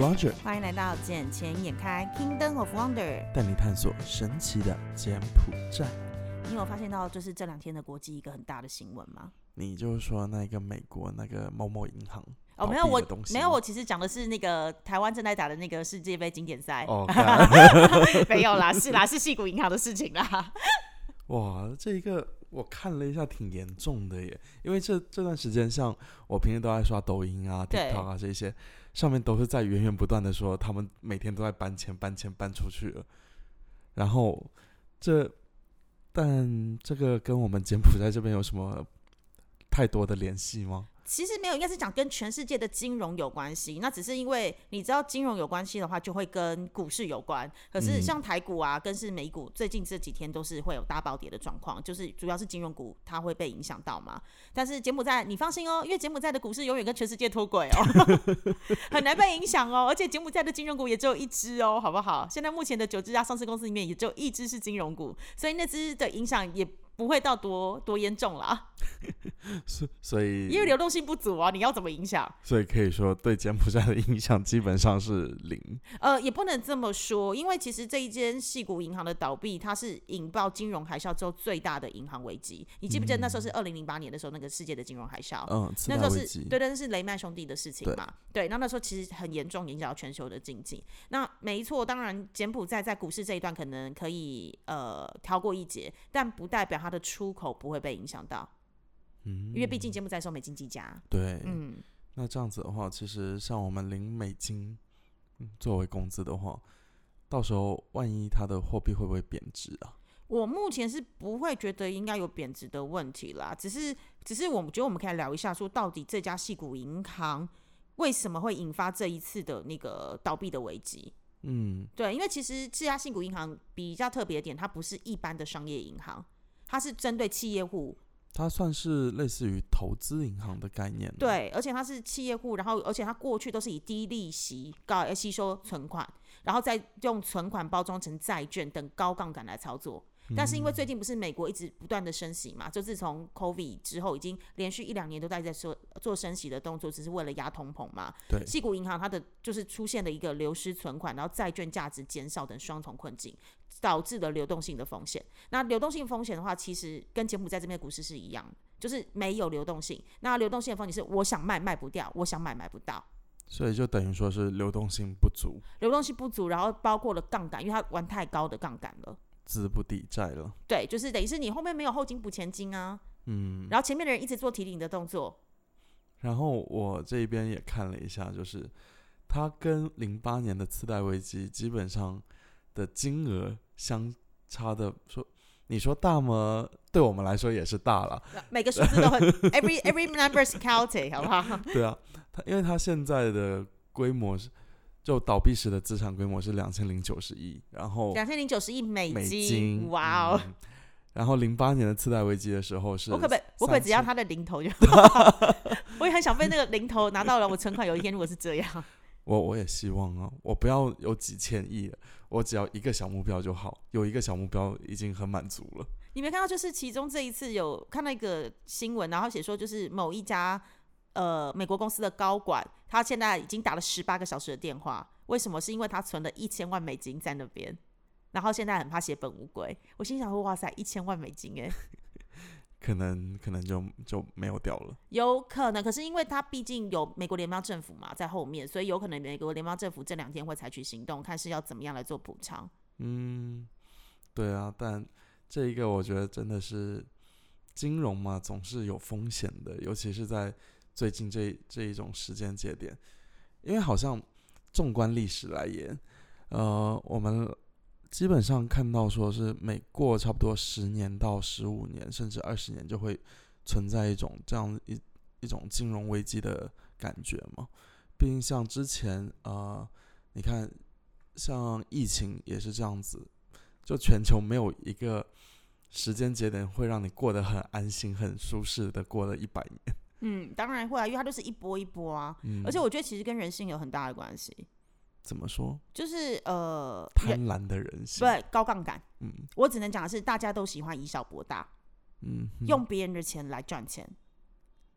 Roger，欢迎来到《眼前眼开 Kingdom of Wonder》。带你探索神奇的柬埔寨。你有发现到就是这两天的国际一个很大的新闻吗？你就是说那个美国那个某某银行哦，没有我没有，我其实讲的是那个台湾正在打的那个世界杯经典赛。哦，干没有啦，是啦，是戏谷银行的事情啦。哇，这一个我看了一下，挺严重的耶。因为这这段时间，像我平时都在刷抖音啊、对 TikTok 啊这些，上面都是在源源不断的说，他们每天都在搬迁、搬迁、搬出去了。然后这，但这个跟我们柬埔寨这边有什么太多的联系吗？其实没有，应该是讲跟全世界的金融有关系。那只是因为你知道金融有关系的话，就会跟股市有关。可是嗯像台股啊，跟是美股，最近这几天都是会有大暴跌的状况，就是主要是金融股它会被影响到嘛。但是柬埔寨，你放心哦，因为柬埔寨的股市永远跟全世界脱轨哦，很难被影响哦。而且柬埔寨的金融股也只有一只哦，好不好？现在目前的九只家上市公司里面，也只有一只是金融股，所以那只的影响也不会到多多严重啦。所所以因为流动性不足啊，你要怎么影响？所以可以说对柬埔寨的影响基本上是零。呃，也不能这么说，因为其实这一间系股银行的倒闭，它是引爆金融海啸之后最大的银行危机。你记不记得那时候是二零零八年的时候，那个世界的金融海啸？嗯，那时候是对，那是雷曼兄弟的事情嘛？对，那那时候其实很严重，影响到全球的经济。那没错，当然柬埔寨在股市这一段可能可以呃逃过一劫，但不代表它的出口不会被影响到，嗯，因为毕竟柬埔寨收美经济家。对，嗯，那这样子的话，其实像我们零美金、嗯、作为工资的话，到时候万一它的货币会不会贬值啊？我目前是不会觉得应该有贬值的问题啦，只是只是我们觉得我们可以聊一下，说到底这家系股银行为什么会引发这一次的那个倒闭的危机？嗯，对，因为其实这家信股银行比较特别的点，它不是一般的商业银行，它是针对企业户，它算是类似于投资银行的概念。，对，而且它是企业户，然后而且它过去都是以低利息高呃吸收存款，然后再用存款包装成债券等高杠杆来操作。但是因为最近不是美国一直不断的升息嘛，就自从 COVID 之后，已经连续一两年都在在做做升息的动作，只是为了压通膨嘛。对细谷银行它的就是出现了一个流失存款，然后债券价值减少等双重困境，导致的流动性的风险。那流动性风险的话，其实跟柬埔寨这边的股市是一样，就是没有流动性。那流动性的风险是我想卖卖不掉，我想买买不到。所以就等于说是流动性不足，流动性不足，然后包括了杠杆，因为它玩太高的杠杆了。资不抵债了。对，就是等于是你后面没有后金补前金啊，嗯，然后前面的人一直做提领的动作，然后我这边也看了一下，就是它跟零八年的次贷危机基本上的金额相差的说。你说大吗？对我们来说也是大了，每个数字都很 every every number is counted，好不好？对啊，它因为它现在的规模是，就倒闭时的资产规模是两千零九十亿，然后两千零九十亿美美金，哇哦！嗯然后零八年的次贷危机的时候是，我可不可以，我可只要他的零头就？我也很想被那个零头拿到了，我存款有一天如果是这样，我我也希望啊，我不要有几千亿，我只要一个小目标就好，有一个小目标已经很满足了。你没看到就是其中这一次有看到一个新闻，然后写说就是某一家呃美国公司的高管，他现在已经打了十八个小时的电话，为什么？是因为他存了一千万美金在那边，然后现在很怕血本无归。我心想说，哇塞，一千万美金 哎，可能可能就就没有掉了。有可能，可是因为他毕竟有美国联邦政府嘛在后面，所以有可能美国联邦政府这两天会采取行动，看是要怎么样来做补偿。嗯，对啊，但这一个我觉得真的是金融嘛，总是有风险的，尤其是在最近这这一种时间节点，因为好像纵观历史来言，呃，我们基本上看到说是每过差不多十年到十五年，甚至二十年，就会存在一种这样一一种金融危机的感觉嘛。毕竟像之前呃，你看像疫情也是这样子，就全球没有一个时间节点会让你过得很安心、很舒适的过了一百年。嗯，当然会啊，因为它就是一波一波啊，嗯，而且我觉得其实跟人性有很大的关系，怎么说？就是呃，贪人婪的人性。对高杠杆。嗯我只能讲的是，大家都喜欢以小博大，嗯，嗯用别人的钱来赚钱。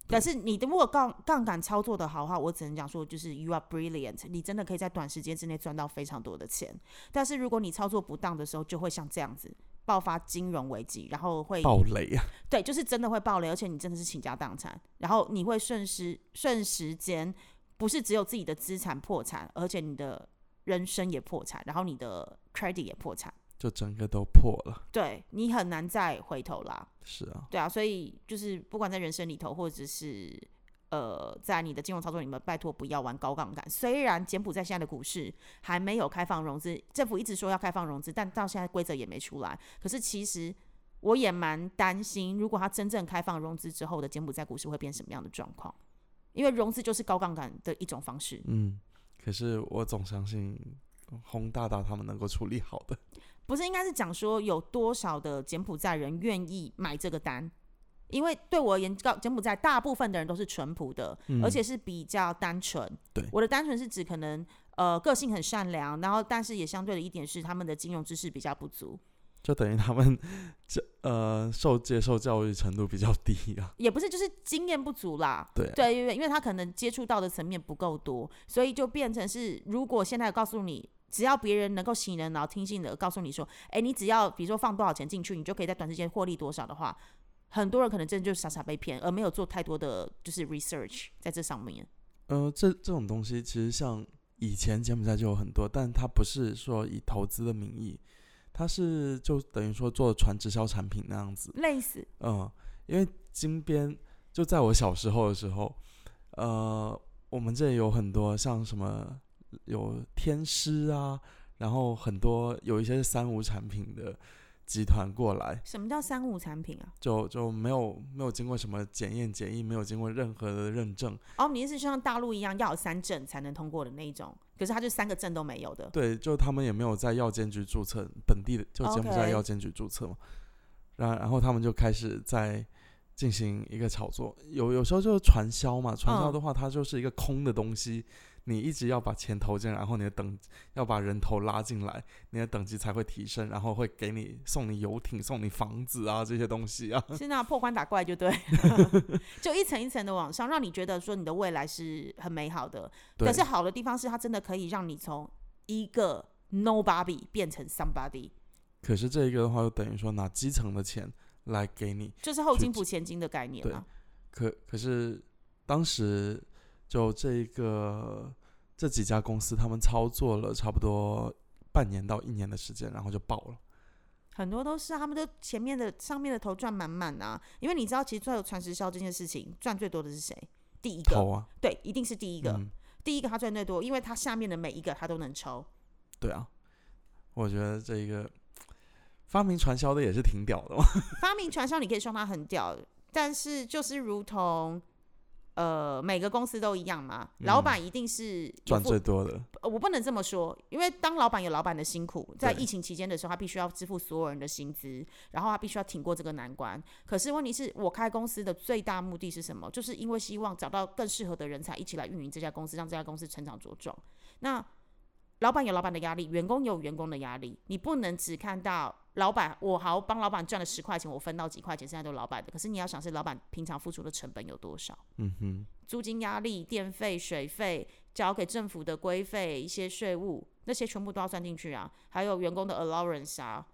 可是你的如果杠杠杆操作的好的话，我只能讲说，就是 you are brilliant，你真的可以在短时间之内赚到非常多的钱。但是如果你操作不当的时候，就会像这样子爆发金融危机，然后会暴雷啊！对，就是真的会暴雷，而且你真的是倾家荡产，然后你会瞬时瞬时间，不是只有自己的资产破产，而且你的人生也破产，然后你的 credit 也破产，就整个都破了。对你很难再回头啦。是啊，对啊，所以就是不管在人生里头，或者是呃，在你的金融操作里面，拜托不要玩高杠杆。虽然柬埔寨现在的股市还没有开放融资，政府一直说要开放融资，但到现在规则也没出来。可是其实我也蛮担心，如果它真正开放融资之后的柬埔寨股市会变什么样的状况？因为融资就是高杠杆的一种方式。嗯，可是我总相信洪大大他们能够处理好的。不是应该是讲说有多少的柬埔寨人愿意买这个单？因为对我而言，高柬埔寨大部分的人都是淳朴的，而且是比较单纯。对，我的单纯是指可能呃个性很善良，然后但是也相对的一点是他们的金融知识比较不足，就等于他们这呃受接受教育程度比较低啊。也不是就是经验不足啦。对对，因为因为他可能接触到的层面不够多，所以就变成是如果现在告诉你。只要别人能够信任，然后听信的告诉你说，哎，你只要比如说放多少钱进去，你就可以在短时间获利多少的话，很多人可能真的就傻傻被骗，而没有做太多的就是 research 在这上面。呃，这这种东西其实像以前柬埔寨就有很多，但它不是说以投资的名义，它是就等于说做传直销产品那样子。类似。嗯，因为金边就在我小时候的时候，呃，我们这里有很多像什么。有天师啊，然后很多有一些是三无产品的集团过来。什么叫三无产品啊？就就没有没有经过什么检验检疫，没有经过任何的认证。哦，你意思就像大陆一样要有三证才能通过的那一种？可是他就三个证都没有的。对，就他们也没有在药监局注册，本地的就柬埔寨药监局注册嘛。然然后他们就开始在进行一个炒作，有有时候就是传销嘛。传销的话，它就是一个空的东西。你一直要把钱投进来，然后你的等要把人头拉进来，你的等级才会提升，然后会给你送你游艇、送你房子啊这些东西啊。是那破关打怪就对，就一层一层的往上，让你觉得说你的未来是很美好的。可是好的地方是它真的可以让你从一个 nobody 变成 somebody。可是这一个的话，就等于说拿基层的钱来给你，就是后金补前金的概念啊。可可是当时。就这一个这几家公司，他们操作了差不多半年到一年的时间，然后就爆了。很多都是他们都前面的上面的头赚满满啊，因为你知道，其实做传直销这件事情赚最多的是谁？第一个，啊，对，一定是第一个。第一个他赚最多，因为他下面的每一个他都能抽。对啊，我觉得这一个发明传销的也是挺屌的。发明传销你可以说他很屌，但是就是如同。呃，每个公司都一样嘛，老板一定是赚最多的。我不能这么说，因为当老板有老板的辛苦，在疫情期间的时候，他必须要支付所有人的薪资，然后他必须要挺过这个难关。可是问题是我开公司的最大目的是什么？就是因为希望找到更适合的人才一起来运营这家公司，让这家公司成长茁壮。那老板有老板的压力，员工有员工的压力，你不能只看到。老板，我好帮老板赚了十块钱，我分到几块钱，现在都是老板的。可是你要想，是老板平常付出的成本有多少？嗯哼，租金压力、电费、水费，交给政府的规费、一些税务，那些全部都要算进去啊。还有员工的 allowance 啊，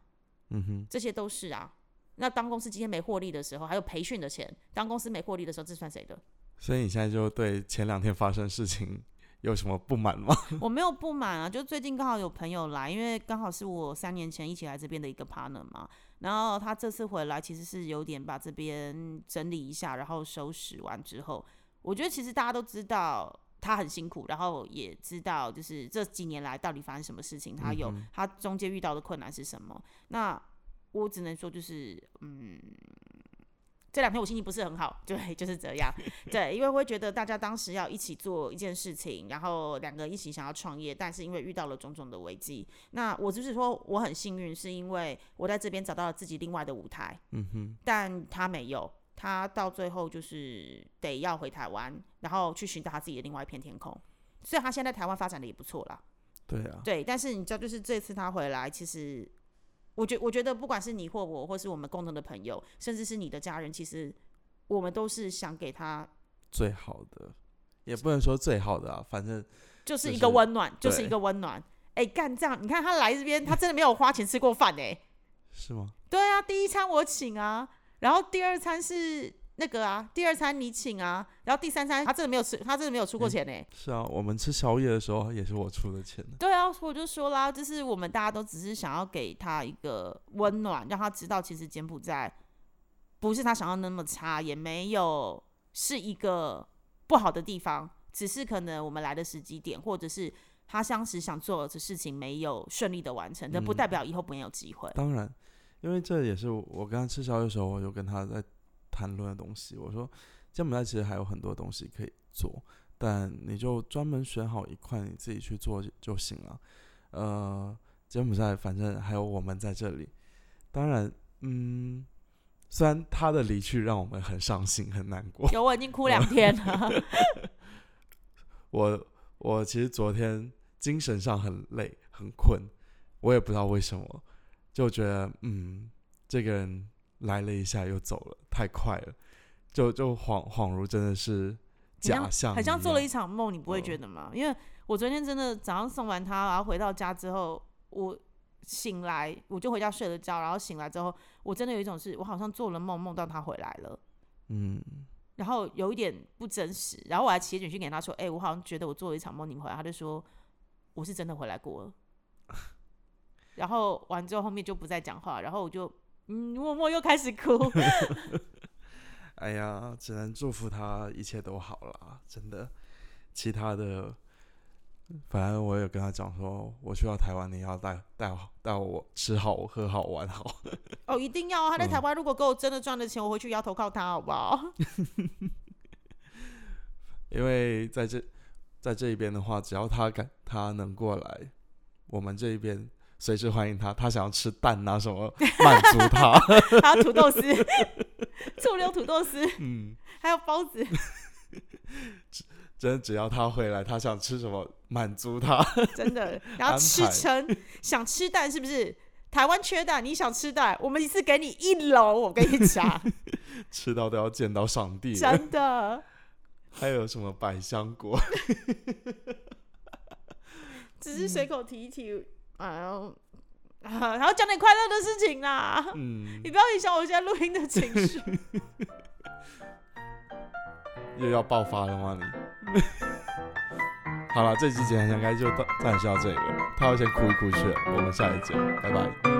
嗯哼，这些都是啊。那当公司今天没获利的时候，还有培训的钱，当公司没获利的时候，这算谁的？所以你现在就对前两天发生事情。有什么不满吗？我没有不满啊，就最近刚好有朋友来，因为刚好是我三年前一起来这边的一个 partner 嘛。然后他这次回来，其实是有点把这边整理一下，然后收拾完之后，我觉得其实大家都知道他很辛苦，然后也知道就是这几年来到底发生什么事情，他有他中间遇到的困难是什么。那我只能说就是嗯。这两天我心情不是很好，对，就是这样，对，因为会觉得大家当时要一起做一件事情，然后两个一起想要创业，但是因为遇到了种种的危机，那我就是说我很幸运，是因为我在这边找到了自己另外的舞台，嗯哼，但他没有，他到最后就是得要回台湾，然后去寻找他自己的另外一片天空，所以他现在台湾发展的也不错啦，对啊，对，但是你知道，就是这次他回来，其实。我觉我觉得，不管是你或我，或是我们共同的朋友，甚至是你的家人，其实我们都是想给他最好的，也不能说最好的啊，反正就是一个温暖，就是一个温暖。哎、干这样，你看他来这边，他真的没有花钱吃过饭哎、是吗？对啊，第一餐我请啊，然后第二餐是那个啊，第二餐你请啊，然后第三餐他真的没有吃，他真的没有出过嗯钱呢、是啊，我们吃宵夜的时候也是我出的钱的。对啊，我就说啦，就是我们大家都只是想要给他一个温暖，让他知道其实柬埔寨不是他想要那么差，也没有是一个不好的地方，只是可能我们来的时机点，或者是他当时想做的事情没有顺利的完成，这不嗯代表以后不会有机会。当然，因为这也是我我跟他吃宵夜的时候，我就跟他在谈论的东西。我说，柬埔寨其实还有很多东西可以做，但你就专门选好一块你自己去做就就行了。呃，柬埔寨反正还有我们在这里。当然，嗯，虽然他的离去让我们很伤心很难过，有，我已经哭两天了。我我其实昨天精神上很累很困，我也不知道为什么，就觉得嗯，这个人来了一下又走了，太快了，就就恍恍如真的是假象，很像做了一一场梦，你不会嗯觉得吗？因为我昨天真的早上送完他，然后回到家之后，我醒来我就回家睡了觉，然后醒来之后，我真的有一种是我好像做了梦，梦到他回来了。嗯，然后有一点不真实，然后我还写简讯给他说：“哎、我好像觉得我做了一场梦，你回来。”他就说：“我是真的回来过了。”然后完之后后面就不再讲话，然后我就嗯默默又开始哭。哎呀，只能祝福他一切都好了，真的，其他的。反正我有跟他讲说，我去到台湾，你要带带好带我吃好喝好玩好。哦，一定要啊！他在台嗯湾如果给我真的赚了钱，我回去也要投靠他，好不好？因为在这在这一边的话，只要他敢他能过来，我们这一边随时欢迎他。他想要吃蛋啊什么，满足他。还有土豆丝、醋溜土豆丝，嗯，还有包子。真的只要他回来，他想吃什么，满足他。真的，然后吃排撑，想吃蛋是不是？台湾缺蛋，你想吃蛋，我们一次给你一楼，我跟你讲，吃到都要见到上帝。真的，还有什么百香果？只是随口提一提，哎呦，啊，然后讲点快乐的事情啦，嗯你，不要影响我现在录音的情绪。又要爆发了吗你？好了，这期节目应该就到暂时到这里了。他要先哭一哭去了，我们下一节，拜拜。